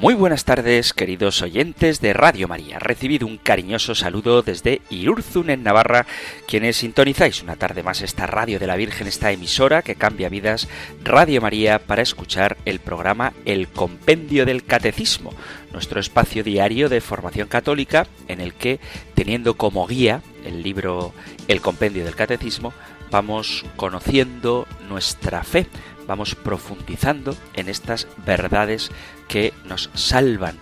Muy buenas tardes, queridos oyentes de Radio María. Recibido un cariñoso saludo desde Irurzun, en Navarra, quienes sintonizáis una tarde más esta radio de la Virgen, esta emisora que cambia vidas, Radio María, para escuchar el programa El Compendio del Catecismo, nuestro espacio diario de formación católica en el que, teniendo como guía el libro El Compendio del Catecismo, vamos conociendo nuestra fe, vamos profundizando en estas verdades que nos salvan,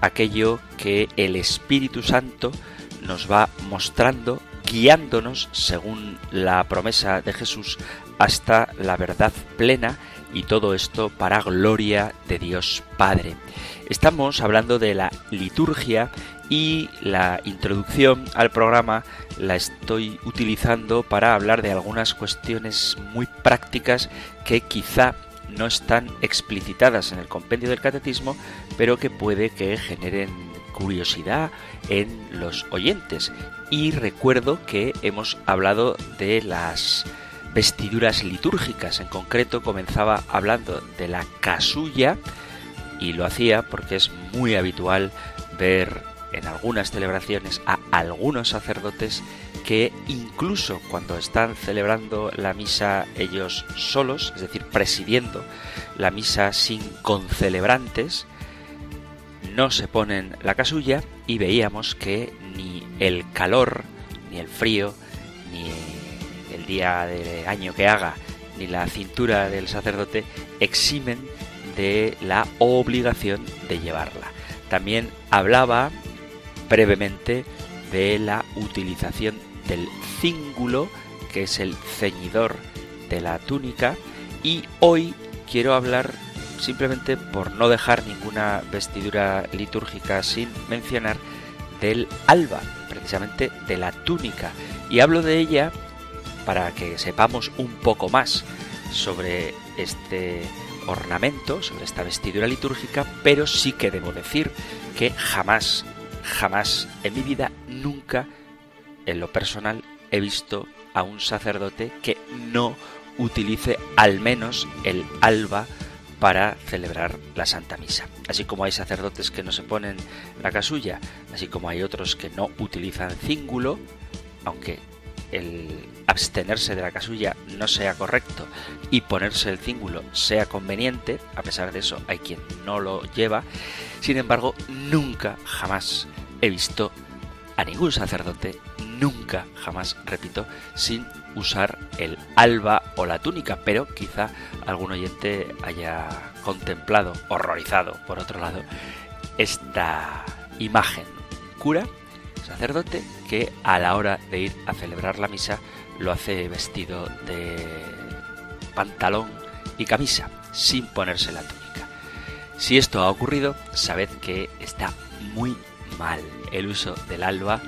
aquello que el Espíritu Santo nos va mostrando, guiándonos según la promesa de Jesús hasta la verdad plena y todo esto para gloria de Dios Padre. Estamos hablando de la liturgia y la introducción al programa la estoy utilizando para hablar de algunas cuestiones muy prácticas que quizá no están explicitadas en el compendio del catecismo, pero que puede que generen curiosidad en los oyentes. Y recuerdo que hemos hablado de las vestiduras litúrgicas. En concreto comenzaba hablando de la casulla y lo hacía porque es muy habitual ver en algunas celebraciones a algunos sacerdotes que incluso cuando están celebrando la misa ellos solos, es decir, presidiendo la misa sin concelebrantes, no se ponen la casulla y veíamos que ni el calor, ni el frío, ni el día de año que haga, ni la cintura del sacerdote eximen de la obligación de llevarla. También hablaba brevemente de la utilización del cíngulo, que es el ceñidor de la túnica, y hoy quiero hablar simplemente por no dejar ninguna vestidura litúrgica sin mencionar del alba, precisamente de la túnica, y hablo de ella para que sepamos un poco más sobre este ornamento, sobre esta vestidura litúrgica, pero sí que debo decir que jamás, jamás en mi vida, nunca en lo personal he visto a un sacerdote que no utilice al menos el alba para celebrar la Santa Misa. Así como hay sacerdotes que no se ponen la casulla, así como hay otros que no utilizan cíngulo, aunque el abstenerse de la casulla no sea correcto y ponerse el cíngulo sea conveniente, a pesar de eso hay quien no lo lleva, sin embargo nunca, jamás he visto a ningún sacerdote nunca, jamás, repito, sin usar el alba o la túnica, pero quizá algún oyente haya contemplado, horrorizado, por otro lado, esta imagen. Cura, sacerdote, que a la hora de ir a celebrar la misa lo hace vestido de pantalón y camisa, sin ponerse la túnica. Si esto ha ocurrido, sabed que está muy mal el uso del alba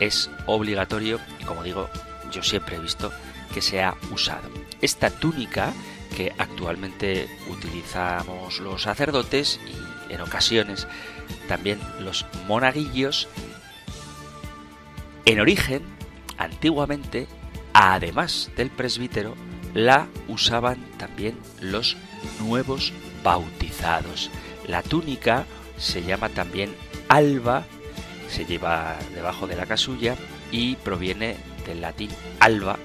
es obligatorio y como digo, yo siempre he visto que se ha usado. Esta túnica que actualmente utilizamos los sacerdotes y en ocasiones también los monaguillos, en origen, antiguamente, además del presbítero, la usaban también los nuevos bautizados. La túnica se llama también alba se lleva debajo de la casulla y proviene del latín alba,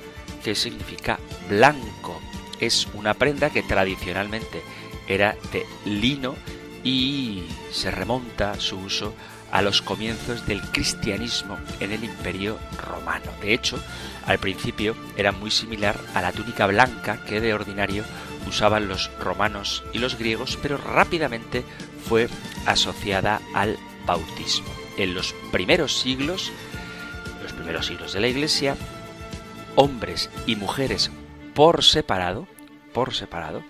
que significa blanco. Es una prenda que tradicionalmente era de lino y se remonta su uso a los comienzos del cristianismo en el imperio romano. De hecho, al principio era muy similar a la túnica blanca que de ordinario usaban los romanos y los griegos, pero rápidamente fue asociada al bautismo en los primeros siglos, los primeros siglos de la Iglesia, hombres y mujeres por separado, por separado,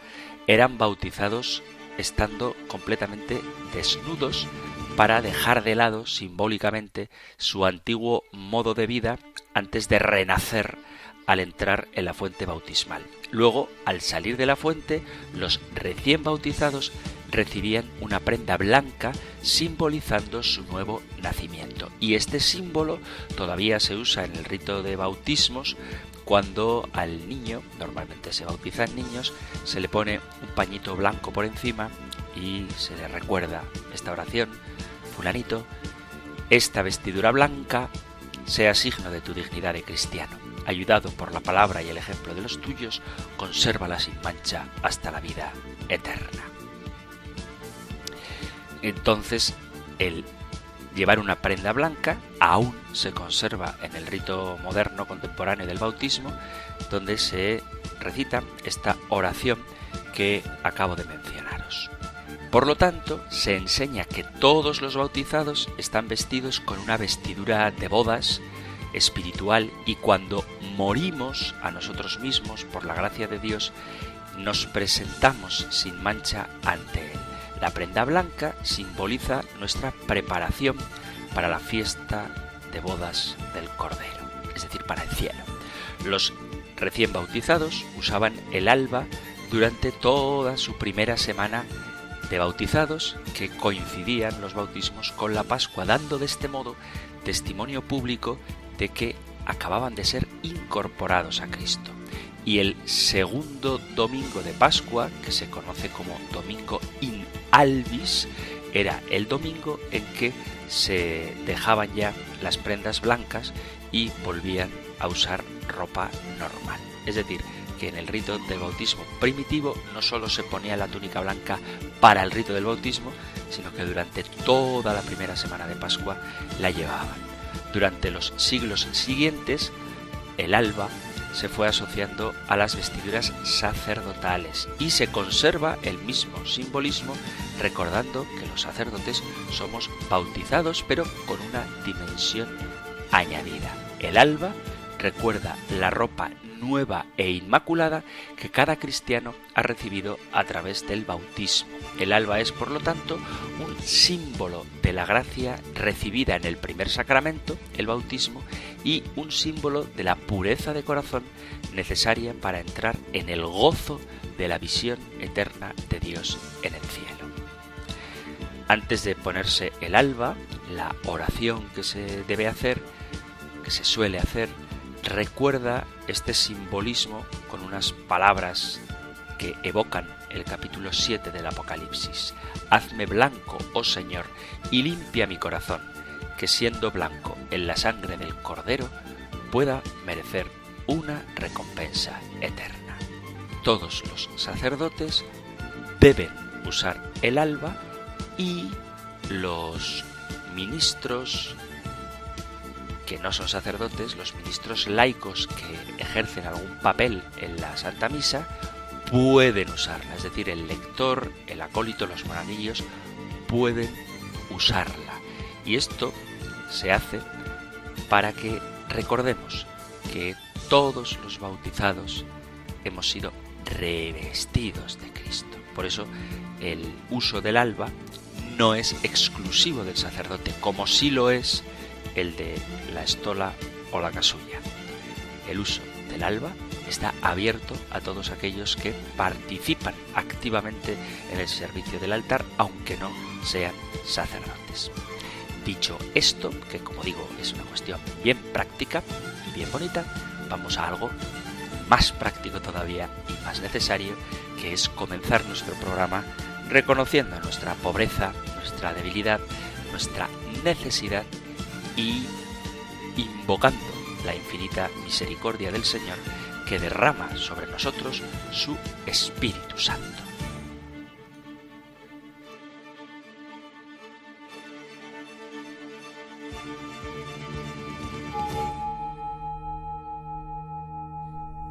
eran bautizados estando completamente desnudos para dejar de lado simbólicamente su antiguo modo de vida antes de renacer al entrar en la fuente bautismal. Luego, al salir de la fuente, los recién bautizados recibían una prenda blanca simbolizando su nuevo nacimiento. Y este símbolo todavía se usa en el rito de bautismos cuando al niño, normalmente se bautizan niños, se le pone un pañito blanco por encima y se le recuerda esta oración, fulanito, esta vestidura blanca sea signo de tu dignidad de cristiano. Ayudado por la palabra y el ejemplo de los tuyos, consérvala sin mancha hasta la vida eterna. Entonces, el llevar una prenda blanca aún se conserva en el rito moderno contemporáneo del bautismo, donde se recita esta oración que acabo de mencionaros. Por lo tanto, se enseña que todos los bautizados están vestidos con una vestidura de bodas espiritual y cuando morimos a nosotros mismos por la gracia de Dios, nos presentamos sin mancha ante Él. La prenda blanca simboliza nuestra preparación para la fiesta de bodas del Cordero, es decir, para el cielo. Los recién bautizados usaban el alba durante toda su primera semana de bautizados que coincidían los bautismos con la Pascua, dando de este modo testimonio público de que acababan de ser incorporados a Cristo. Y el segundo domingo de Pascua, que se conoce como Domingo in Albis, era el domingo en que se dejaban ya las prendas blancas y volvían a usar ropa normal. Es decir, que en el rito del bautismo primitivo no solo se ponía la túnica blanca para el rito del bautismo, sino que durante toda la primera semana de Pascua la llevaban. Durante los siglos siguientes, el alba se fue asociando a las vestiduras sacerdotales y se conserva el mismo simbolismo recordando que los sacerdotes somos bautizados pero con una dimensión añadida. El alba recuerda la ropa nueva e inmaculada que cada cristiano ha recibido a través del bautismo. El alba es, por lo tanto, un símbolo de la gracia recibida en el primer sacramento, el bautismo, y un símbolo de la pureza de corazón necesaria para entrar en el gozo de la visión eterna de Dios en el cielo. Antes de ponerse el alba, la oración que se debe hacer, que se suele hacer, recuerda este simbolismo con unas palabras que evocan el capítulo 7 del Apocalipsis. Hazme blanco, oh Señor, y limpia mi corazón, que siendo blanco en la sangre del Cordero, pueda merecer una recompensa eterna. Todos los sacerdotes deben usar el alba y los ministros que no son sacerdotes, los ministros laicos que ejercen algún papel en la Santa Misa, pueden usarla. Es decir, el lector, el acólito, los monaguillos pueden usarla. Y esto se hace para que recordemos que todos los bautizados hemos sido revestidos de Cristo. Por eso el uso del alba no es exclusivo del sacerdote, como sí lo es el de la estola o la casulla. El uso del alba está abierto a todos aquellos que participan activamente en el servicio del altar, aunque no sean sacerdotes. Dicho esto, que como digo es una cuestión bien práctica y bien bonita, vamos a algo más práctico todavía y más necesario, que es comenzar nuestro programa reconociendo nuestra pobreza, nuestra debilidad, nuestra necesidad y invocando la infinita misericordia del Señor que derrama sobre nosotros su Espíritu Santo.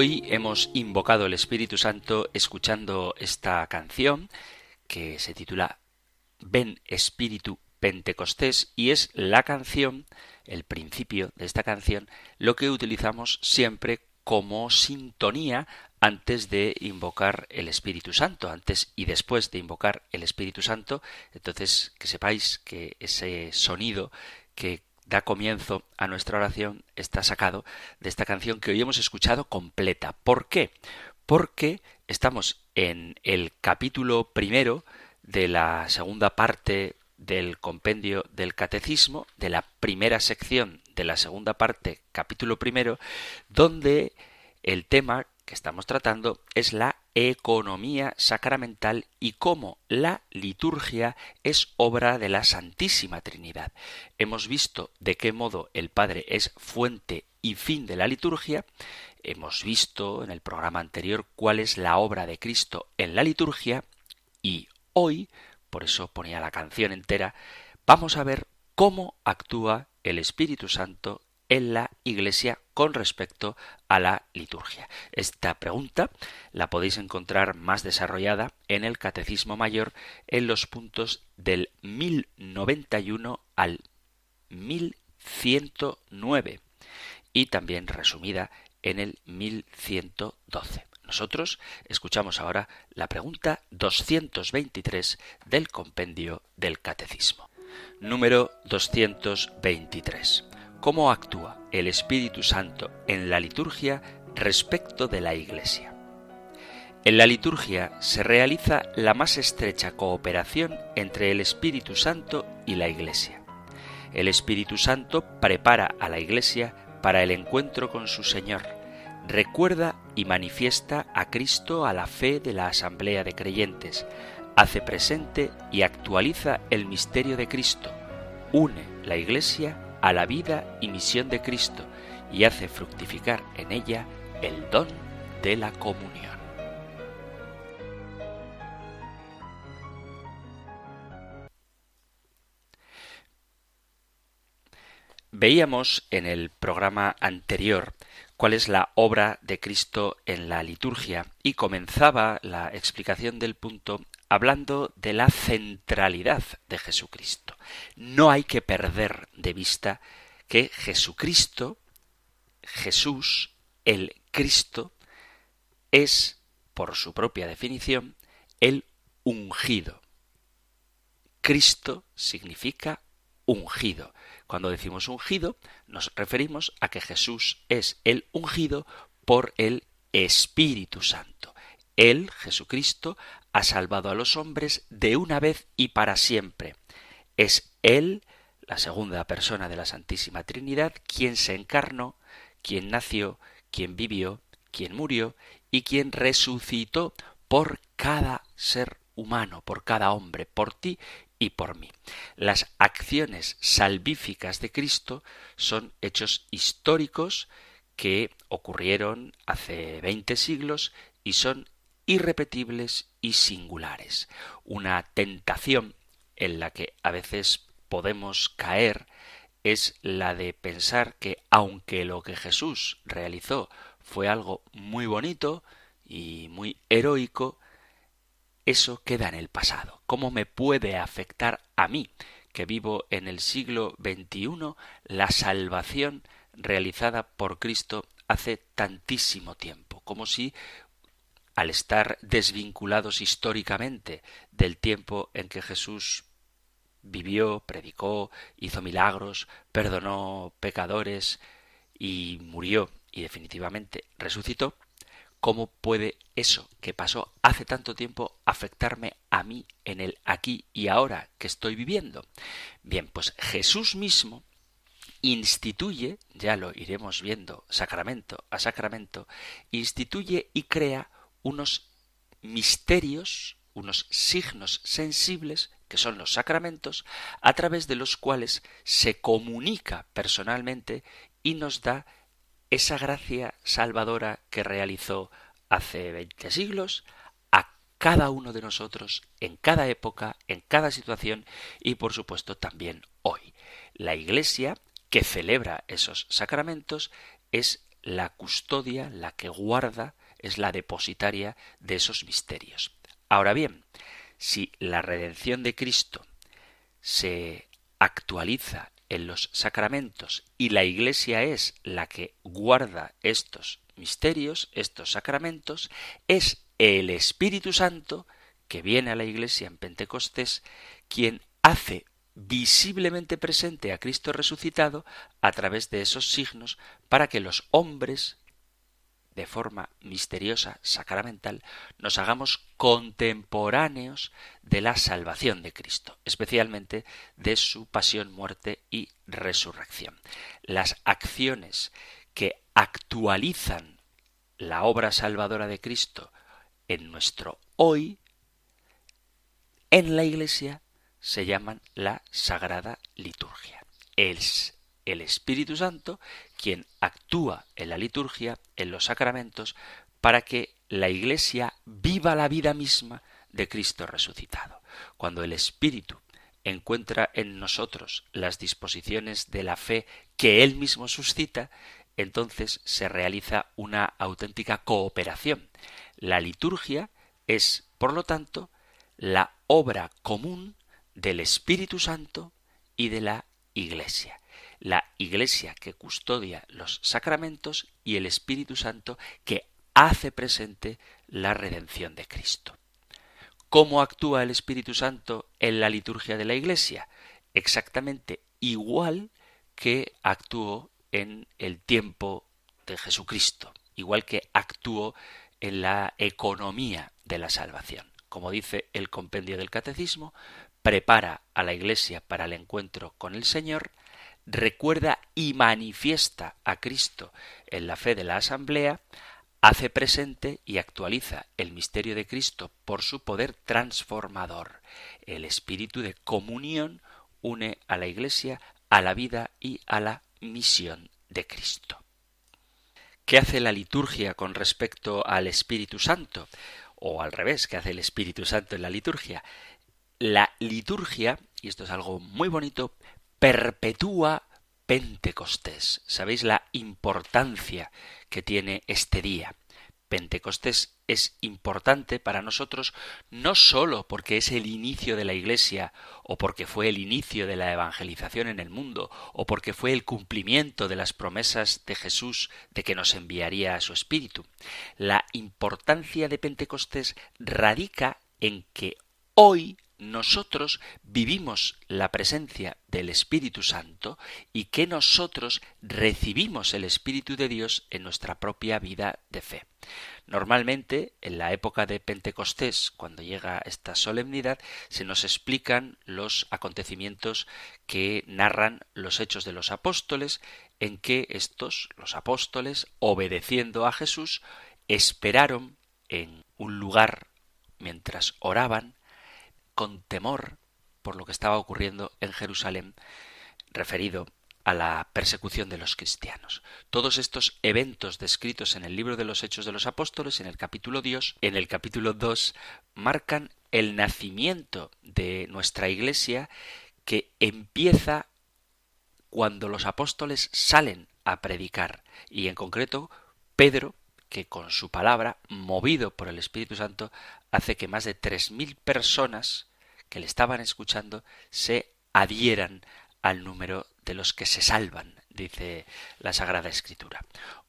Hoy hemos invocado el Espíritu Santo escuchando esta canción que se titula Ven Espíritu Pentecostés y es la canción, el principio de esta canción, lo que utilizamos siempre como sintonía antes de invocar el Espíritu Santo, antes y después de invocar el Espíritu Santo. Entonces, que sepáis que ese sonido que da comienzo a nuestra oración está sacado de esta canción que hoy hemos escuchado completa. ¿Por qué? Porque estamos en el capítulo primero de la segunda parte del compendio del catecismo, de la primera sección de la segunda parte, capítulo primero, donde el tema que estamos tratando es la economía sacramental y cómo la liturgia es obra de la Santísima Trinidad. Hemos visto de qué modo el Padre es fuente y fin de la liturgia, hemos visto en el programa anterior cuál es la obra de Cristo en la liturgia y hoy, por eso ponía la canción entera, vamos a ver cómo actúa el Espíritu Santo en la Iglesia con respecto a la liturgia. Esta pregunta la podéis encontrar más desarrollada en el Catecismo Mayor en los puntos del 1091 al 1109 y también resumida en el 1112. Nosotros escuchamos ahora la pregunta 223 del compendio del Catecismo. Número 223 cómo actúa el Espíritu Santo en la liturgia respecto de la Iglesia. En la liturgia se realiza la más estrecha cooperación entre el Espíritu Santo y la Iglesia. El Espíritu Santo prepara a la Iglesia para el encuentro con su Señor, recuerda y manifiesta a Cristo a la fe de la asamblea de creyentes, hace presente y actualiza el misterio de Cristo, une la Iglesia a la vida y misión de Cristo y hace fructificar en ella el don de la comunión. Veíamos en el programa anterior cuál es la obra de Cristo en la liturgia y comenzaba la explicación del punto hablando de la centralidad de Jesucristo. No hay que perder de vista que Jesucristo, Jesús, el Cristo, es, por su propia definición, el ungido. Cristo significa ungido. Cuando decimos ungido, nos referimos a que Jesús es el ungido por el Espíritu Santo. Él, Jesucristo, ha salvado a los hombres de una vez y para siempre. Es Él, la segunda persona de la Santísima Trinidad, quien se encarnó, quien nació, quien vivió, quien murió y quien resucitó por cada ser humano, por cada hombre, por ti y por mí. Las acciones salvíficas de Cristo son hechos históricos que ocurrieron hace veinte siglos y son irrepetibles y singulares. Una tentación en la que a veces podemos caer es la de pensar que aunque lo que Jesús realizó fue algo muy bonito y muy heroico, eso queda en el pasado. ¿Cómo me puede afectar a mí, que vivo en el siglo XXI, la salvación realizada por Cristo hace tantísimo tiempo? Como si al estar desvinculados históricamente del tiempo en que Jesús vivió, predicó, hizo milagros, perdonó pecadores y murió y definitivamente resucitó, ¿cómo puede eso que pasó hace tanto tiempo afectarme a mí en el aquí y ahora que estoy viviendo? Bien, pues Jesús mismo instituye, ya lo iremos viendo sacramento a sacramento, instituye y crea unos misterios, unos signos sensibles, que son los sacramentos, a través de los cuales se comunica personalmente y nos da esa gracia salvadora que realizó hace veinte siglos a cada uno de nosotros, en cada época, en cada situación y por supuesto también hoy. La Iglesia que celebra esos sacramentos es la custodia, la que guarda es la depositaria de esos misterios. Ahora bien, si la redención de Cristo se actualiza en los sacramentos y la Iglesia es la que guarda estos misterios, estos sacramentos, es el Espíritu Santo que viene a la Iglesia en Pentecostés quien hace visiblemente presente a Cristo resucitado a través de esos signos para que los hombres de forma misteriosa, sacramental, nos hagamos contemporáneos de la salvación de Cristo, especialmente de su pasión, muerte y resurrección. Las acciones que actualizan la obra salvadora de Cristo en nuestro hoy, en la Iglesia, se llaman la Sagrada Liturgia. Es el Espíritu Santo quien actúa en la liturgia, en los sacramentos, para que la Iglesia viva la vida misma de Cristo resucitado. Cuando el Espíritu encuentra en nosotros las disposiciones de la fe que Él mismo suscita, entonces se realiza una auténtica cooperación. La liturgia es, por lo tanto, la obra común del Espíritu Santo y de la Iglesia. La Iglesia que custodia los sacramentos y el Espíritu Santo que hace presente la redención de Cristo. ¿Cómo actúa el Espíritu Santo en la liturgia de la Iglesia? Exactamente igual que actuó en el tiempo de Jesucristo, igual que actuó en la economía de la salvación. Como dice el compendio del Catecismo, prepara a la Iglesia para el encuentro con el Señor, recuerda y manifiesta a Cristo en la fe de la Asamblea, hace presente y actualiza el misterio de Cristo por su poder transformador. El espíritu de comunión une a la Iglesia a la vida y a la misión de Cristo. ¿Qué hace la liturgia con respecto al Espíritu Santo? O al revés, ¿qué hace el Espíritu Santo en la liturgia? La liturgia, y esto es algo muy bonito, perpetúa Pentecostés. ¿Sabéis la importancia que tiene este día? Pentecostés es importante para nosotros no sólo porque es el inicio de la Iglesia o porque fue el inicio de la evangelización en el mundo o porque fue el cumplimiento de las promesas de Jesús de que nos enviaría a su Espíritu. La importancia de Pentecostés radica en que hoy nosotros vivimos la presencia del Espíritu Santo y que nosotros recibimos el Espíritu de Dios en nuestra propia vida de fe. Normalmente, en la época de Pentecostés, cuando llega esta solemnidad, se nos explican los acontecimientos que narran los hechos de los apóstoles, en que estos, los apóstoles, obedeciendo a Jesús, esperaron en un lugar mientras oraban con temor por lo que estaba ocurriendo en Jerusalén referido a la persecución de los cristianos. Todos estos eventos descritos en el libro de los Hechos de los Apóstoles, en el capítulo 2, en el capítulo 2, marcan el nacimiento de nuestra Iglesia que empieza cuando los apóstoles salen a predicar y en concreto Pedro que con su palabra, movido por el Espíritu Santo, hace que más de tres mil personas que le estaban escuchando se adhieran al número de los que se salvan, dice la Sagrada Escritura.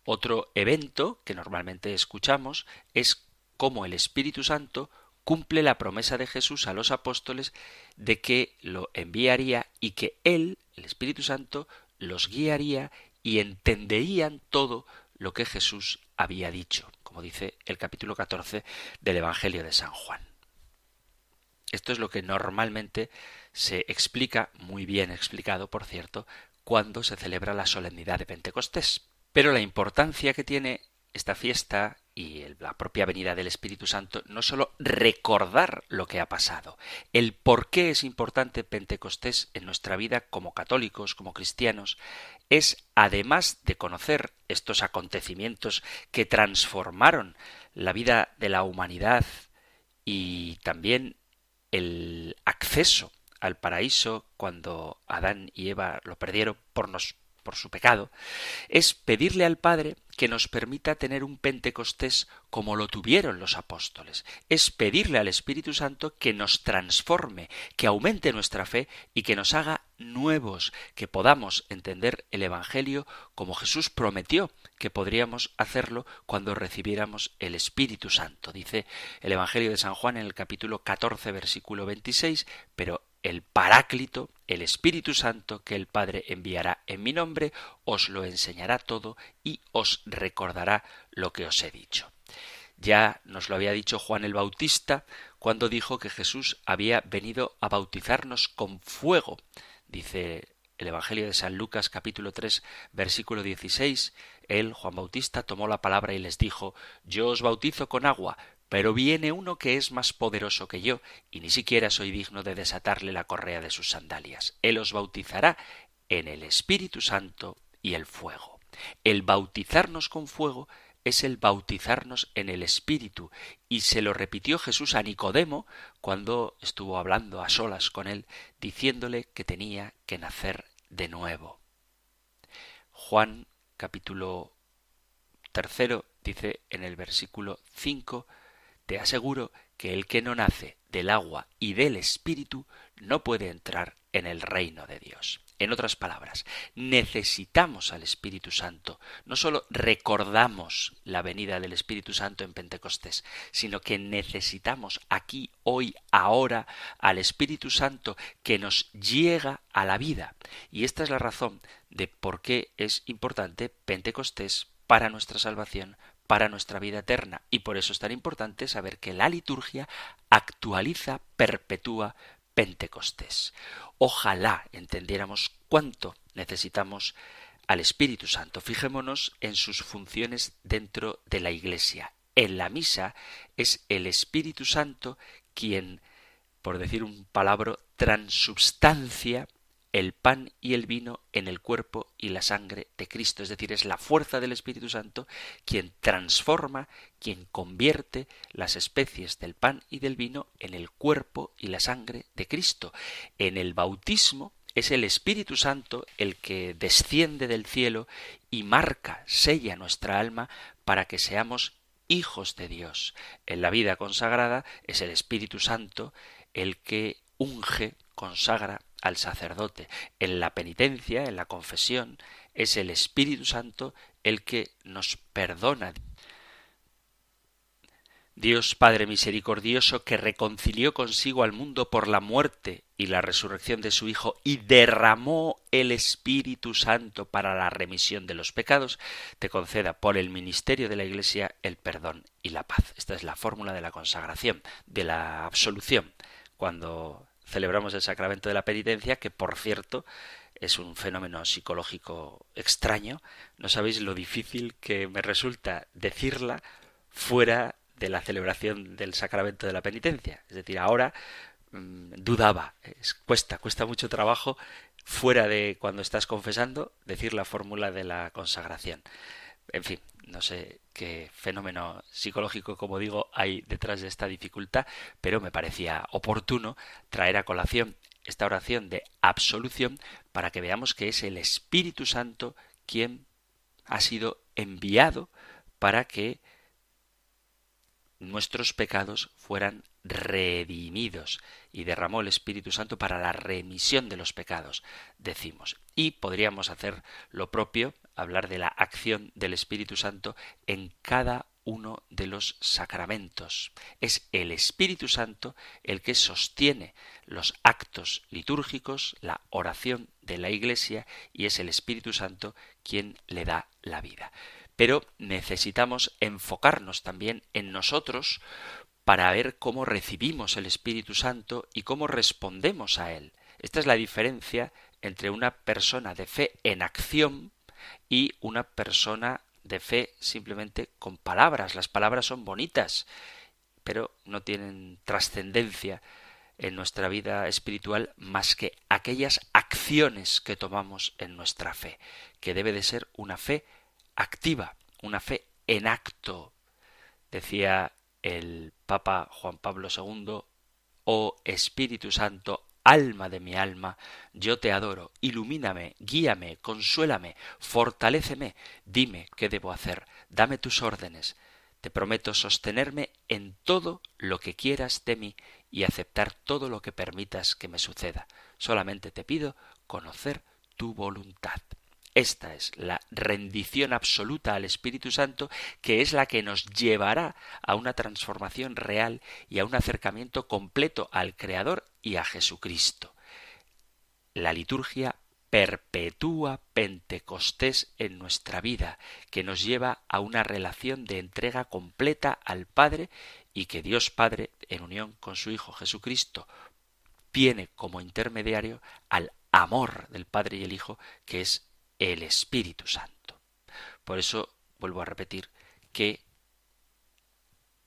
Otro evento que normalmente escuchamos es cómo el Espíritu Santo cumple la promesa de Jesús a los apóstoles de que lo enviaría y que Él, el Espíritu Santo, los guiaría y entenderían todo lo que Jesús había dicho, como dice el capítulo 14 del Evangelio de San Juan. Esto es lo que normalmente se explica, muy bien explicado, por cierto, cuando se celebra la solemnidad de Pentecostés. Pero la importancia que tiene esta fiesta y la propia venida del Espíritu Santo no sólo recordar lo que ha pasado, el por qué es importante Pentecostés en nuestra vida como católicos, como cristianos, es además de conocer estos acontecimientos que transformaron la vida de la humanidad y también el acceso al paraíso cuando Adán y Eva lo perdieron por, nos, por su pecado, es pedirle al Padre que nos permita tener un Pentecostés como lo tuvieron los apóstoles. Es pedirle al Espíritu Santo que nos transforme, que aumente nuestra fe y que nos haga nuevos, que podamos entender el Evangelio como Jesús prometió que podríamos hacerlo cuando recibiéramos el Espíritu Santo. Dice el Evangelio de San Juan en el capítulo 14, versículo 26, pero el Paráclito, el Espíritu Santo que el Padre enviará en mi nombre, os lo enseñará todo y os recordará lo que os he dicho. Ya nos lo había dicho Juan el Bautista cuando dijo que Jesús había venido a bautizarnos con fuego. Dice el Evangelio de San Lucas capítulo 3 versículo 16, él, Juan Bautista, tomó la palabra y les dijo, Yo os bautizo con agua, pero viene uno que es más poderoso que yo, y ni siquiera soy digno de desatarle la correa de sus sandalias. Él os bautizará en el Espíritu Santo y el fuego. El bautizarnos con fuego es el bautizarnos en el Espíritu, y se lo repitió Jesús a Nicodemo cuando estuvo hablando a solas con él, diciéndole que tenía que nacer de nuevo. Juan capítulo tercero dice en el versículo cinco te aseguro que el que no nace del agua y del espíritu no puede entrar en el reino de Dios. En otras palabras, necesitamos al Espíritu Santo. No solo recordamos la venida del Espíritu Santo en Pentecostés, sino que necesitamos aquí, hoy, ahora, al Espíritu Santo que nos llega a la vida. Y esta es la razón de por qué es importante Pentecostés para nuestra salvación, para nuestra vida eterna. Y por eso es tan importante saber que la liturgia actualiza, perpetúa Pentecostés. Ojalá entendiéramos cuánto necesitamos al Espíritu Santo. Fijémonos en sus funciones dentro de la Iglesia. En la misa es el Espíritu Santo quien, por decir un palabra, transubstancia el pan y el vino en el cuerpo y la sangre de Cristo. Es decir, es la fuerza del Espíritu Santo quien transforma, quien convierte las especies del pan y del vino en el cuerpo y la sangre de Cristo. En el bautismo es el Espíritu Santo el que desciende del cielo y marca, sella nuestra alma para que seamos hijos de Dios. En la vida consagrada es el Espíritu Santo el que unge, consagra al sacerdote. En la penitencia, en la confesión, es el Espíritu Santo el que nos perdona. Dios Padre misericordioso que reconcilió consigo al mundo por la muerte y la resurrección de su Hijo y derramó el Espíritu Santo para la remisión de los pecados, te conceda por el ministerio de la Iglesia el perdón y la paz. Esta es la fórmula de la consagración, de la absolución. Cuando celebramos el sacramento de la penitencia, que por cierto es un fenómeno psicológico extraño. No sabéis lo difícil que me resulta decirla fuera de la celebración del sacramento de la penitencia. Es decir, ahora mm, dudaba, cuesta, cuesta mucho trabajo fuera de cuando estás confesando decir la fórmula de la consagración. En fin, no sé qué fenómeno psicológico, como digo, hay detrás de esta dificultad, pero me parecía oportuno traer a colación esta oración de absolución para que veamos que es el Espíritu Santo quien ha sido enviado para que nuestros pecados fueran redimidos y derramó el Espíritu Santo para la remisión de los pecados, decimos. Y podríamos hacer lo propio, hablar de la acción del Espíritu Santo en cada uno de los sacramentos. Es el Espíritu Santo el que sostiene los actos litúrgicos, la oración de la Iglesia, y es el Espíritu Santo quien le da la vida. Pero necesitamos enfocarnos también en nosotros para ver cómo recibimos el Espíritu Santo y cómo respondemos a él. Esta es la diferencia entre una persona de fe en acción y una persona de fe simplemente con palabras. Las palabras son bonitas, pero no tienen trascendencia en nuestra vida espiritual más que aquellas acciones que tomamos en nuestra fe, que debe de ser una fe activa, una fe en acto. Decía el Papa Juan Pablo II, Oh Espíritu Santo, alma de mi alma, yo te adoro, ilumíname, guíame, consuélame, fortaléceme, dime qué debo hacer, dame tus órdenes, te prometo sostenerme en todo lo que quieras de mí y aceptar todo lo que permitas que me suceda. Solamente te pido conocer tu voluntad. Esta es la rendición absoluta al Espíritu Santo que es la que nos llevará a una transformación real y a un acercamiento completo al Creador y a Jesucristo. La liturgia perpetúa Pentecostés en nuestra vida, que nos lleva a una relación de entrega completa al Padre y que Dios Padre, en unión con su Hijo Jesucristo, tiene como intermediario al amor del Padre y el Hijo, que es el Espíritu Santo. Por eso vuelvo a repetir que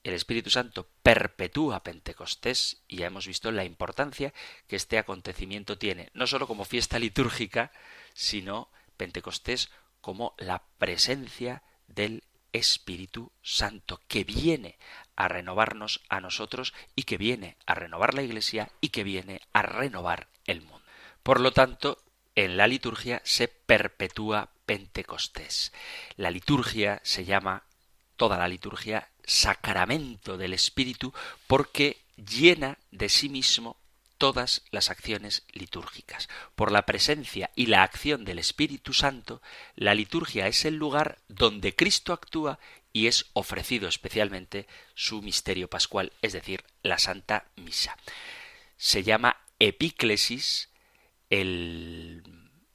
el Espíritu Santo perpetúa Pentecostés y ya hemos visto la importancia que este acontecimiento tiene, no sólo como fiesta litúrgica, sino Pentecostés como la presencia del Espíritu Santo que viene a renovarnos a nosotros y que viene a renovar la Iglesia y que viene a renovar el mundo. Por lo tanto, en la liturgia se perpetúa Pentecostés. La liturgia se llama, toda la liturgia, sacramento del Espíritu porque llena de sí mismo todas las acciones litúrgicas. Por la presencia y la acción del Espíritu Santo, la liturgia es el lugar donde Cristo actúa y es ofrecido especialmente su misterio pascual, es decir, la Santa Misa. Se llama epíclesis el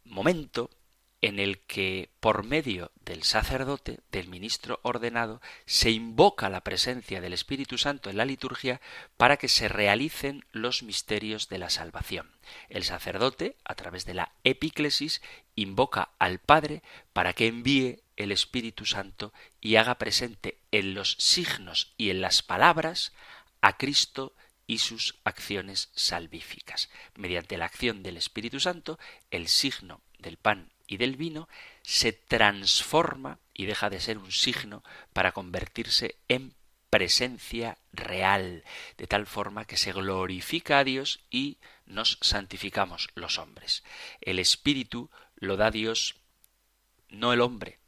momento en el que por medio del sacerdote, del ministro ordenado, se invoca la presencia del Espíritu Santo en la liturgia para que se realicen los misterios de la salvación. El sacerdote, a través de la epíclesis, invoca al Padre para que envíe el Espíritu Santo y haga presente en los signos y en las palabras a Cristo y sus acciones salvíficas. Mediante la acción del Espíritu Santo, el signo del pan y del vino se transforma y deja de ser un signo para convertirse en presencia real, de tal forma que se glorifica a Dios y nos santificamos los hombres. El Espíritu lo da Dios, no el hombre,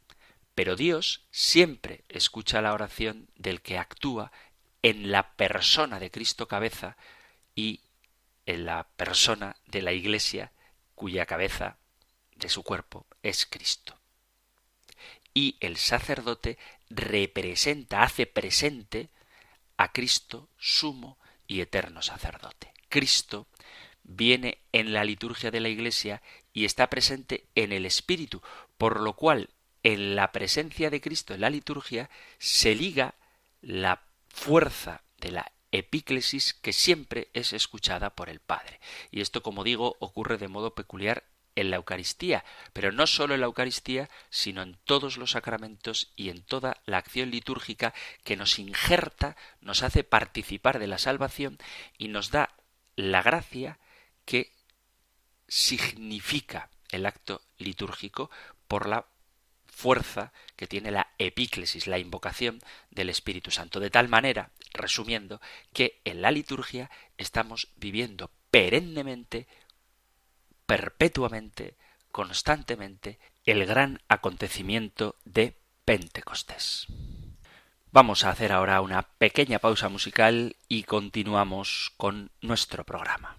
pero Dios siempre escucha la oración del que actúa en la persona de Cristo cabeza y en la persona de la Iglesia cuya cabeza de su cuerpo es Cristo. Y el sacerdote representa, hace presente a Cristo sumo y eterno sacerdote. Cristo viene en la liturgia de la Iglesia y está presente en el Espíritu, por lo cual en la presencia de Cristo en la liturgia se liga la fuerza de la epíclesis que siempre es escuchada por el Padre. Y esto, como digo, ocurre de modo peculiar en la Eucaristía, pero no solo en la Eucaristía, sino en todos los sacramentos y en toda la acción litúrgica que nos injerta, nos hace participar de la salvación y nos da la gracia que significa el acto litúrgico por la fuerza que tiene la epíclesis, la invocación del Espíritu Santo. De tal manera, resumiendo, que en la liturgia estamos viviendo perennemente perpetuamente, constantemente, el gran acontecimiento de Pentecostés. Vamos a hacer ahora una pequeña pausa musical y continuamos con nuestro programa.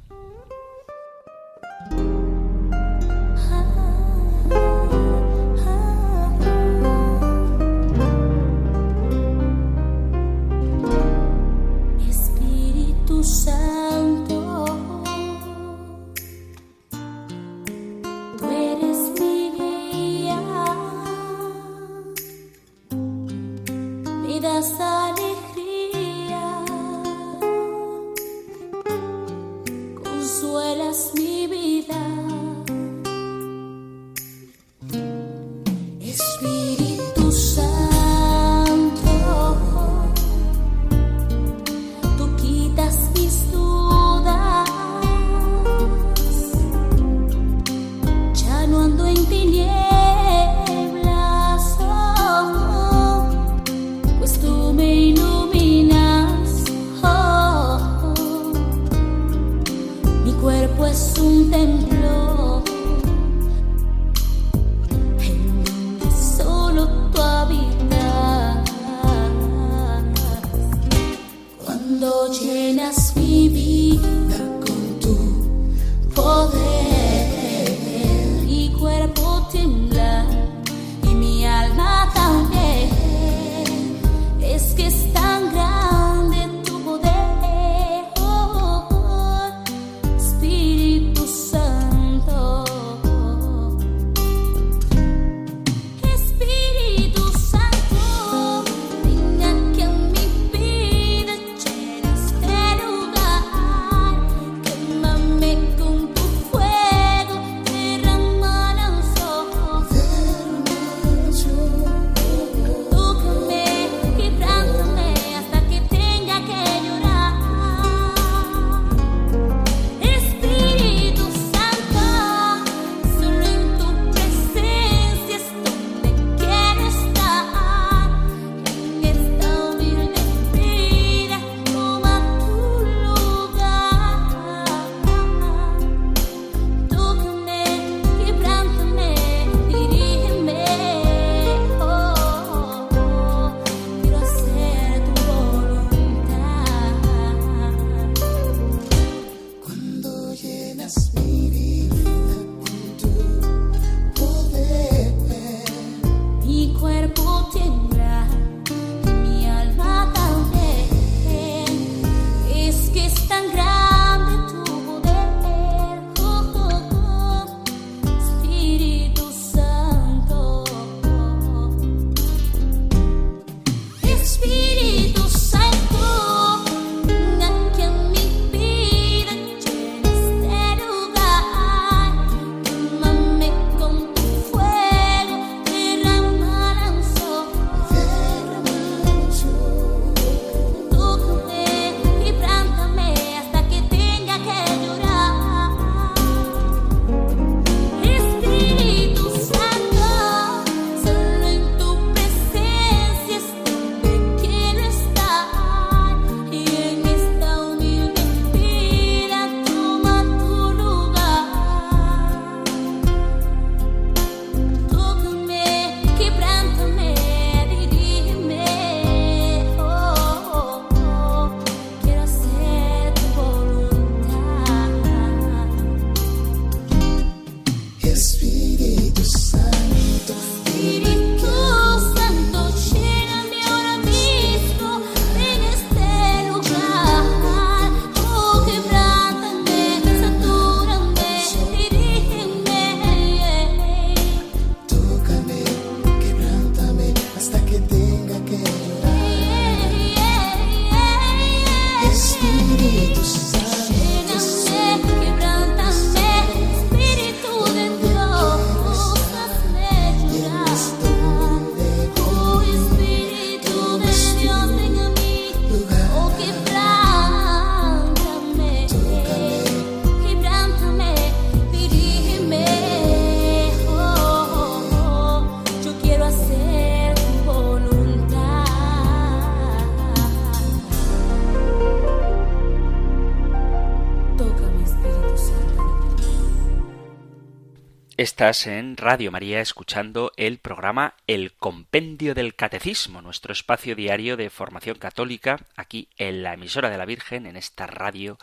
En Radio María escuchando el programa El Compendio del Catecismo, nuestro espacio diario de formación católica, aquí en la emisora de la Virgen, en esta radio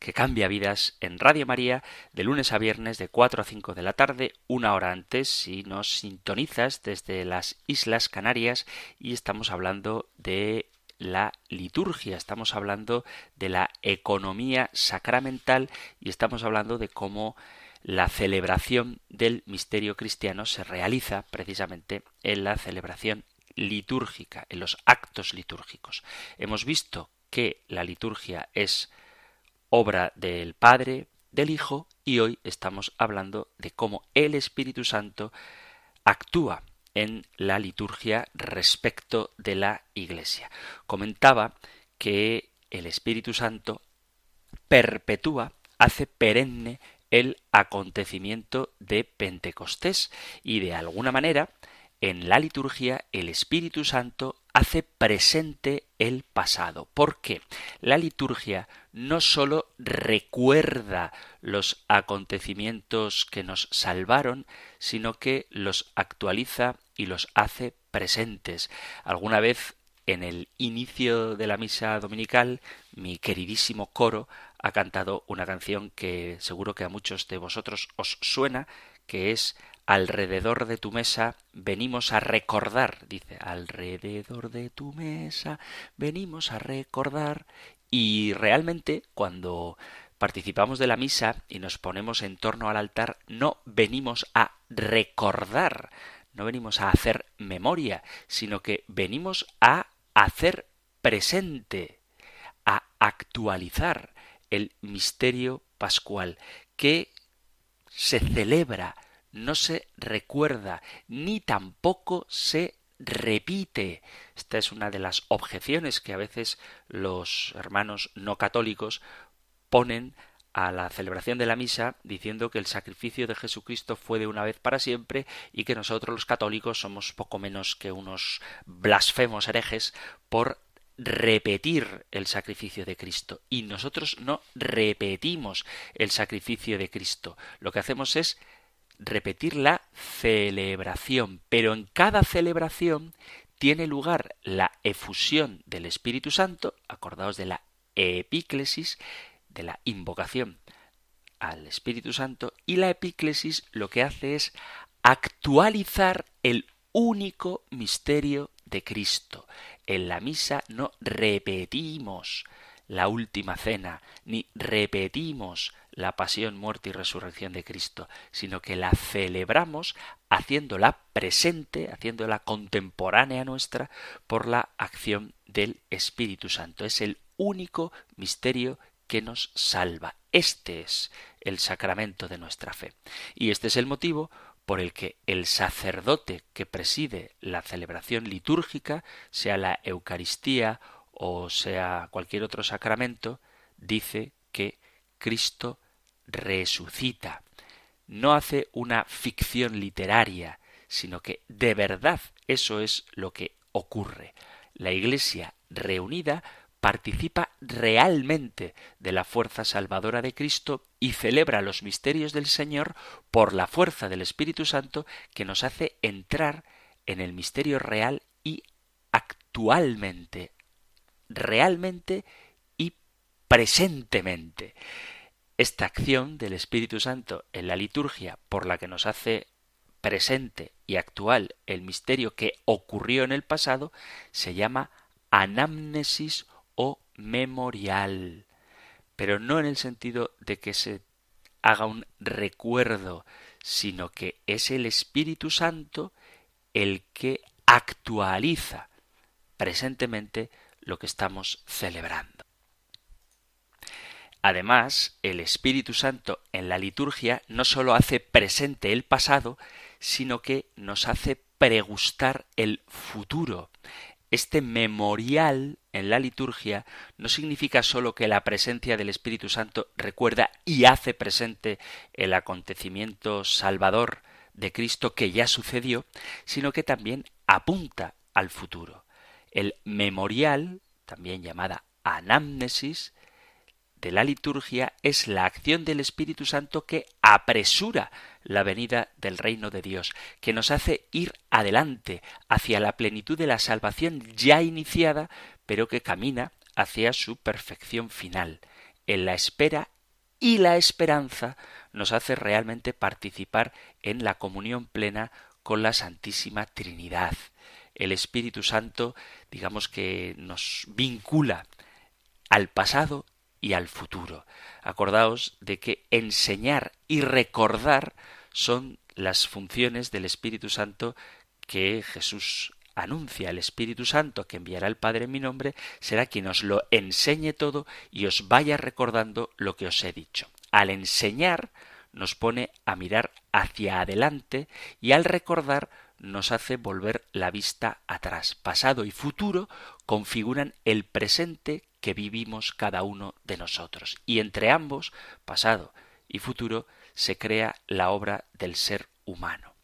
que cambia vidas en Radio María, de lunes a viernes de 4 a 5 de la tarde, una hora antes, si nos sintonizas desde las Islas Canarias, y estamos hablando de la liturgia, estamos hablando de la economía sacramental y estamos hablando de cómo la celebración del misterio cristiano se realiza precisamente en la celebración litúrgica, en los actos litúrgicos. Hemos visto que la liturgia es obra del Padre, del Hijo, y hoy estamos hablando de cómo el Espíritu Santo actúa en la liturgia respecto de la Iglesia. Comentaba que el Espíritu Santo perpetúa, hace perenne el acontecimiento de Pentecostés y de alguna manera en la liturgia el Espíritu Santo hace presente el pasado. porque La liturgia no sólo recuerda los acontecimientos que nos salvaron, sino que los actualiza y los hace presentes. Alguna vez en el inicio de la misa dominical, mi queridísimo coro ha cantado una canción que seguro que a muchos de vosotros os suena, que es Alrededor de tu mesa venimos a recordar, dice, alrededor de tu mesa venimos a recordar. Y realmente cuando participamos de la misa y nos ponemos en torno al altar, no venimos a recordar, no venimos a hacer memoria, sino que venimos a hacer presente, a actualizar el misterio pascual, que se celebra, no se recuerda, ni tampoco se repite. Esta es una de las objeciones que a veces los hermanos no católicos ponen a la celebración de la misa diciendo que el sacrificio de Jesucristo fue de una vez para siempre y que nosotros los católicos somos poco menos que unos blasfemos herejes por repetir el sacrificio de Cristo. Y nosotros no repetimos el sacrificio de Cristo. Lo que hacemos es repetir la celebración. Pero en cada celebración tiene lugar la efusión del Espíritu Santo, acordaos de la epíclesis, de la invocación al Espíritu Santo, y la epíclesis lo que hace es actualizar el único misterio de Cristo. En la misa no repetimos la última cena, ni repetimos la pasión, muerte y resurrección de Cristo, sino que la celebramos haciéndola presente, haciéndola contemporánea nuestra por la acción del Espíritu Santo. Es el único misterio que nos salva. Este es el sacramento de nuestra fe. Y este es el motivo por el que el sacerdote que preside la celebración litúrgica, sea la Eucaristía o sea cualquier otro sacramento, dice que Cristo resucita. No hace una ficción literaria, sino que de verdad eso es lo que ocurre. La Iglesia reunida participa realmente de la fuerza salvadora de Cristo y celebra los misterios del Señor por la fuerza del Espíritu Santo que nos hace entrar en el misterio real y actualmente, realmente y presentemente. Esta acción del Espíritu Santo en la liturgia por la que nos hace presente y actual el misterio que ocurrió en el pasado se llama anamnesis memorial, pero no en el sentido de que se haga un recuerdo, sino que es el Espíritu Santo el que actualiza presentemente lo que estamos celebrando. Además, el Espíritu Santo en la liturgia no sólo hace presente el pasado, sino que nos hace pregustar el futuro. Este memorial en la liturgia no significa sólo que la presencia del Espíritu Santo recuerda y hace presente el acontecimiento salvador de Cristo que ya sucedió, sino que también apunta al futuro. El memorial, también llamada anamnesis, de la liturgia es la acción del Espíritu Santo que apresura la venida del reino de Dios, que nos hace ir adelante hacia la plenitud de la salvación ya iniciada, pero que camina hacia su perfección final. En la espera y la esperanza nos hace realmente participar en la comunión plena con la Santísima Trinidad. El Espíritu Santo, digamos que nos vincula al pasado y al futuro. Acordaos de que enseñar y recordar son las funciones del Espíritu Santo que Jesús anuncia. El Espíritu Santo que enviará el Padre en mi nombre será quien os lo enseñe todo y os vaya recordando lo que os he dicho. Al enseñar nos pone a mirar hacia adelante y al recordar nos hace volver la vista atrás. Pasado y futuro configuran el presente que vivimos cada uno de nosotros. Y entre ambos, pasado y futuro, se crea la obra del ser humano.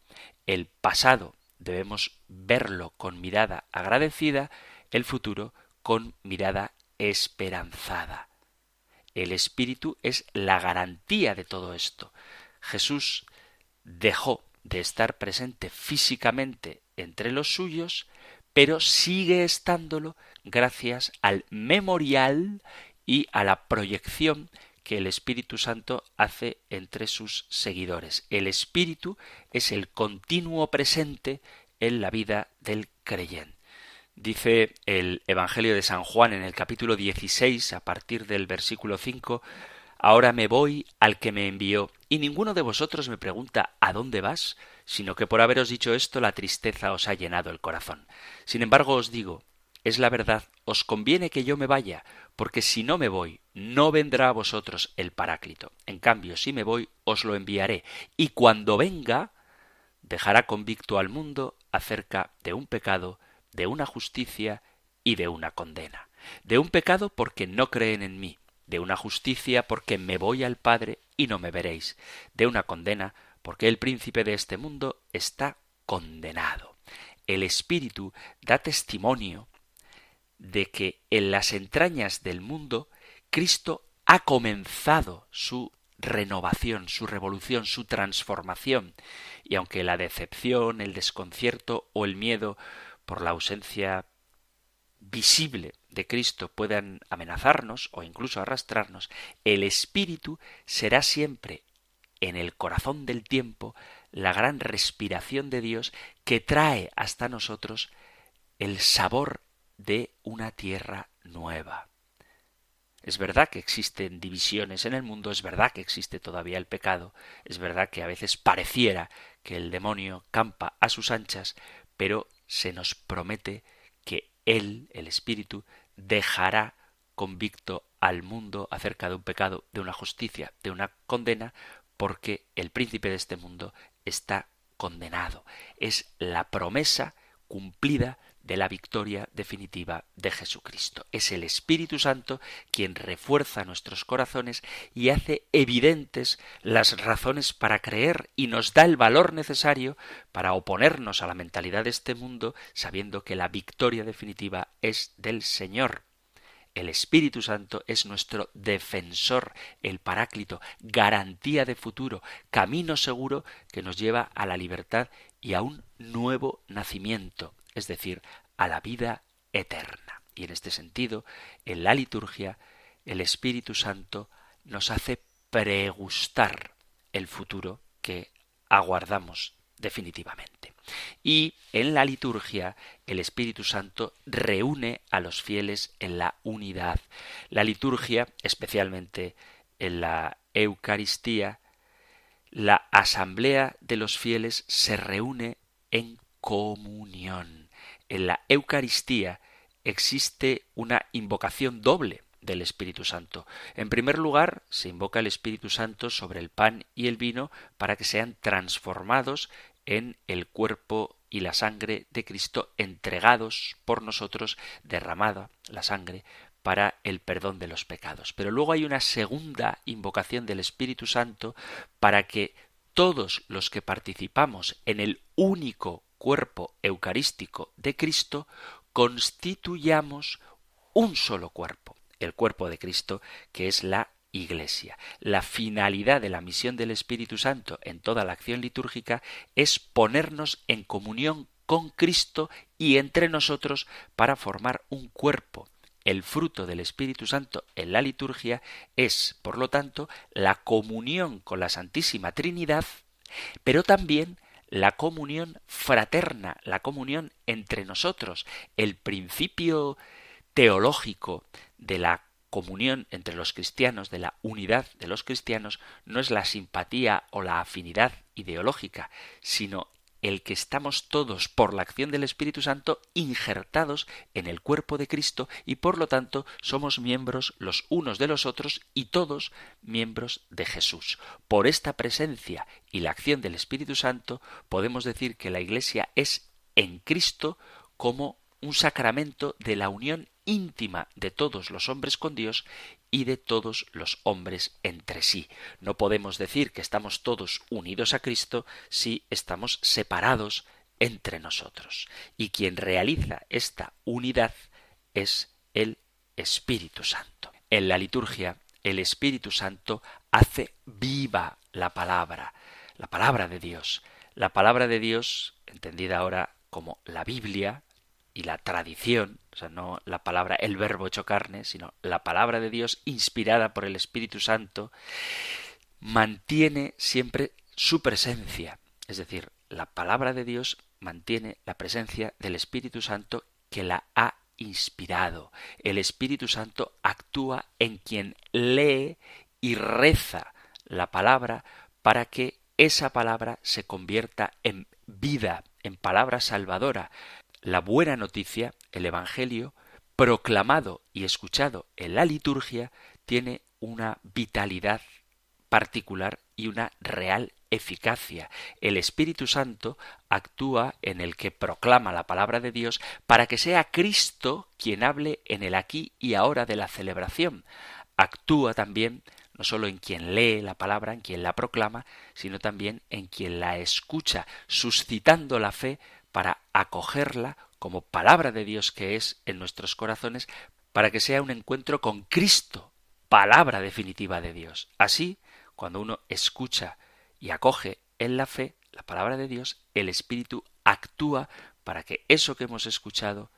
El pasado debemos verlo con mirada agradecida, el futuro con mirada esperanzada. El Espíritu es la garantía de todo esto. Jesús dejó de estar presente físicamente entre los suyos, pero sigue estándolo gracias al memorial y a la proyección que el Espíritu Santo hace entre sus seguidores. El Espíritu es el continuo presente en la vida del creyente. Dice el Evangelio de San Juan en el capítulo 16, a partir del versículo 5, Ahora me voy al que me envió, y ninguno de vosotros me pregunta ¿A dónde vas? sino que por haberos dicho esto la tristeza os ha llenado el corazón. Sin embargo os digo, es la verdad, os conviene que yo me vaya, porque si no me voy, no vendrá a vosotros el Paráclito. En cambio, si me voy, os lo enviaré, y cuando venga, dejará convicto al mundo acerca de un pecado, de una justicia y de una condena. De un pecado porque no creen en mí, de una justicia porque me voy al Padre y no me veréis, de una condena porque el príncipe de este mundo está condenado. El Espíritu da testimonio de que en las entrañas del mundo Cristo ha comenzado su renovación, su revolución, su transformación, y aunque la decepción, el desconcierto o el miedo por la ausencia visible de Cristo puedan amenazarnos o incluso arrastrarnos, el Espíritu será siempre en el corazón del tiempo la gran respiración de Dios que trae hasta nosotros el sabor de una tierra nueva. Es verdad que existen divisiones en el mundo, es verdad que existe todavía el pecado, es verdad que a veces pareciera que el demonio campa a sus anchas, pero se nos promete que Él, el Espíritu, dejará convicto al mundo acerca de un pecado, de una justicia, de una condena, porque el príncipe de este mundo está condenado. Es la promesa cumplida de la victoria definitiva de Jesucristo. Es el Espíritu Santo quien refuerza nuestros corazones y hace evidentes las razones para creer y nos da el valor necesario para oponernos a la mentalidad de este mundo sabiendo que la victoria definitiva es del Señor. El Espíritu Santo es nuestro defensor, el Paráclito, garantía de futuro, camino seguro que nos lleva a la libertad y a un nuevo nacimiento, es decir, a la vida eterna. Y en este sentido, en la liturgia, el Espíritu Santo nos hace pregustar el futuro que aguardamos definitivamente. Y en la liturgia el Espíritu Santo reúne a los fieles en la unidad. La liturgia, especialmente en la Eucaristía, la asamblea de los fieles se reúne en comunión. En la Eucaristía existe una invocación doble del Espíritu Santo. En primer lugar, se invoca el Espíritu Santo sobre el pan y el vino para que sean transformados en el cuerpo y la sangre de Cristo entregados por nosotros, derramada la sangre para el perdón de los pecados. Pero luego hay una segunda invocación del Espíritu Santo para que todos los que participamos en el único cuerpo eucarístico de Cristo constituyamos un solo cuerpo. el cuerpo de Cristo, que es la Iglesia. La finalidad de la misión del Espíritu Santo en toda la acción litúrgica es ponernos en comunión con Cristo y entre nosotros para formar un cuerpo. El fruto del Espíritu Santo en la liturgia es, por lo tanto, la comunión con la Santísima Trinidad, pero también la comunión fraterna, la comunión entre nosotros, el principio teológico de la comunión entre los cristianos, de la unidad de los cristianos, no es la simpatía o la afinidad ideológica, sino el que estamos todos por la acción del Espíritu Santo injertados en el cuerpo de Cristo y por lo tanto somos miembros los unos de los otros y todos miembros de Jesús. Por esta presencia y la acción del Espíritu Santo podemos decir que la Iglesia es en Cristo como un sacramento de la unión íntima de todos los hombres con Dios y de todos los hombres entre sí. No podemos decir que estamos todos unidos a Cristo si estamos separados entre nosotros. Y quien realiza esta unidad es el Espíritu Santo. En la liturgia, el Espíritu Santo hace viva la palabra, la palabra de Dios. La palabra de Dios, entendida ahora como la Biblia, y la tradición, o sea, no la palabra, el verbo hecho carne, sino la palabra de Dios inspirada por el Espíritu Santo, mantiene siempre su presencia. Es decir, la palabra de Dios mantiene la presencia del Espíritu Santo que la ha inspirado. El Espíritu Santo actúa en quien lee y reza la palabra para que esa palabra se convierta en vida, en palabra salvadora, la buena noticia, el Evangelio, proclamado y escuchado en la liturgia, tiene una vitalidad particular y una real eficacia. El Espíritu Santo actúa en el que proclama la palabra de Dios para que sea Cristo quien hable en el aquí y ahora de la celebración. Actúa también no solo en quien lee la palabra, en quien la proclama, sino también en quien la escucha, suscitando la fe para acogerla como palabra de Dios que es en nuestros corazones, para que sea un encuentro con Cristo, palabra definitiva de Dios. Así, cuando uno escucha y acoge en la fe la palabra de Dios, el Espíritu actúa para que eso que hemos escuchado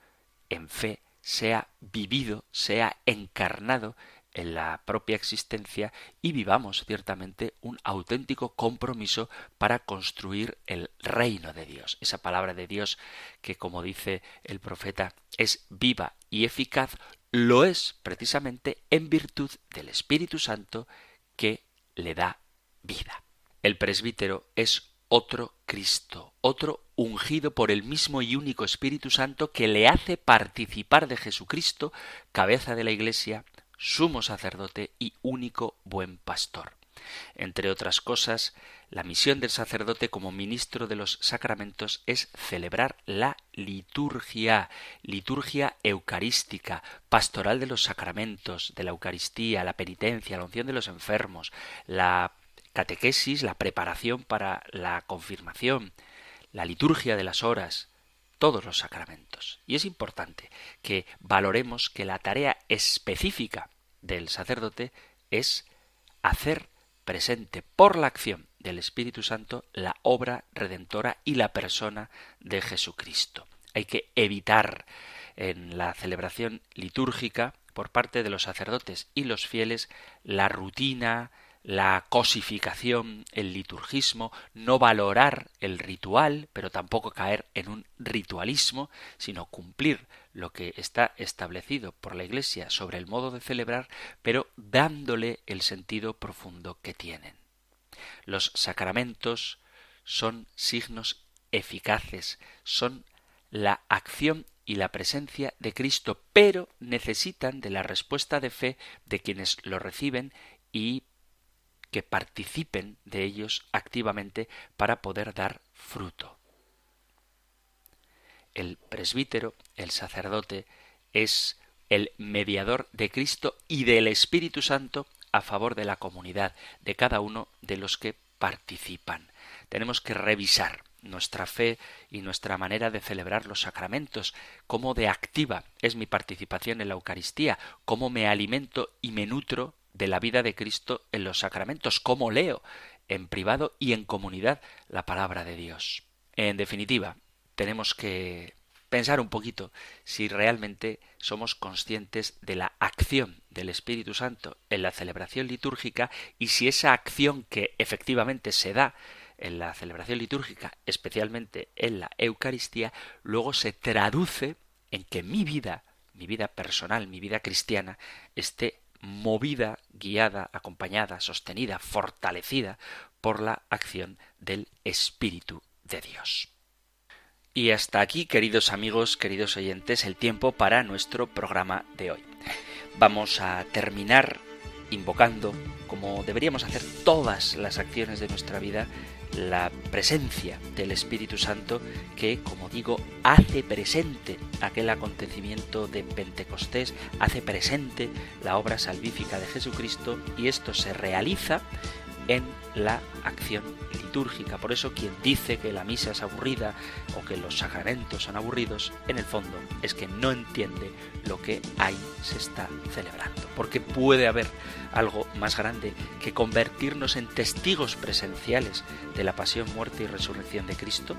en fe sea vivido, sea encarnado en la propia existencia y vivamos ciertamente un auténtico compromiso para construir el reino de Dios. Esa palabra de Dios que, como dice el profeta, es viva y eficaz, lo es precisamente en virtud del Espíritu Santo que le da vida. El presbítero es otro Cristo, otro ungido por el mismo y único Espíritu Santo que le hace participar de Jesucristo, cabeza de la Iglesia, sumo sacerdote y único buen pastor. Entre otras cosas, la misión del sacerdote como ministro de los sacramentos es celebrar la liturgia, liturgia eucarística, pastoral de los sacramentos, de la Eucaristía, la penitencia, la unción de los enfermos, la catequesis, la preparación para la confirmación, la liturgia de las horas, todos los sacramentos. Y es importante que valoremos que la tarea específica del sacerdote es hacer presente por la acción del Espíritu Santo la obra redentora y la persona de Jesucristo. Hay que evitar en la celebración litúrgica por parte de los sacerdotes y los fieles la rutina, la cosificación, el liturgismo, no valorar el ritual, pero tampoco caer en un ritualismo, sino cumplir lo que está establecido por la Iglesia sobre el modo de celebrar, pero dándole el sentido profundo que tienen. Los sacramentos son signos eficaces, son la acción y la presencia de Cristo, pero necesitan de la respuesta de fe de quienes lo reciben y que participen de ellos activamente para poder dar fruto. El presbítero, el sacerdote, es el mediador de Cristo y del Espíritu Santo a favor de la comunidad, de cada uno de los que participan. Tenemos que revisar nuestra fe y nuestra manera de celebrar los sacramentos, cómo de activa es mi participación en la Eucaristía, cómo me alimento y me nutro de la vida de Cristo en los sacramentos, cómo leo en privado y en comunidad la palabra de Dios. En definitiva, tenemos que pensar un poquito si realmente somos conscientes de la acción del Espíritu Santo en la celebración litúrgica y si esa acción que efectivamente se da en la celebración litúrgica, especialmente en la Eucaristía, luego se traduce en que mi vida, mi vida personal, mi vida cristiana, esté movida, guiada, acompañada, sostenida, fortalecida por la acción del Espíritu de Dios. Y hasta aquí, queridos amigos, queridos oyentes, el tiempo para nuestro programa de hoy. Vamos a terminar invocando, como deberíamos hacer todas las acciones de nuestra vida, la presencia del Espíritu Santo que, como digo, hace presente aquel acontecimiento de Pentecostés, hace presente la obra salvífica de Jesucristo y esto se realiza en la acción litúrgica. Por eso quien dice que la misa es aburrida o que los sacramentos son aburridos, en el fondo es que no entiende lo que ahí se está celebrando. Porque puede haber algo más grande que convertirnos en testigos presenciales de la pasión, muerte y resurrección de Cristo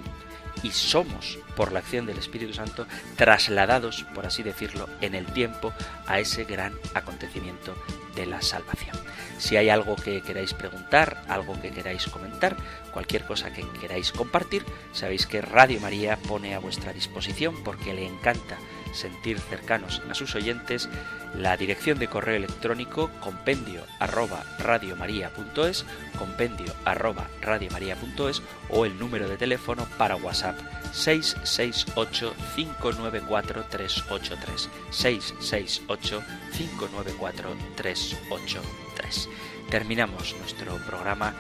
y somos, por la acción del Espíritu Santo, trasladados, por así decirlo, en el tiempo a ese gran acontecimiento de la salvación. Si hay algo que queráis preguntar, algo que queráis comentar, cualquier cosa que queráis compartir, sabéis que Radio María pone a vuestra disposición porque le encanta sentir cercanos a sus oyentes la dirección de correo electrónico compendio arroba radiomaria.es, compendio arroba radiomaria.es o el número de teléfono para WhatsApp 668 594 383 668 594 383. Terminamos nuestro programa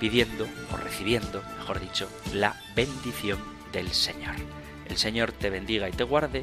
pidiendo o recibiendo, mejor dicho, la bendición del Señor. El Señor te bendiga y te guarde,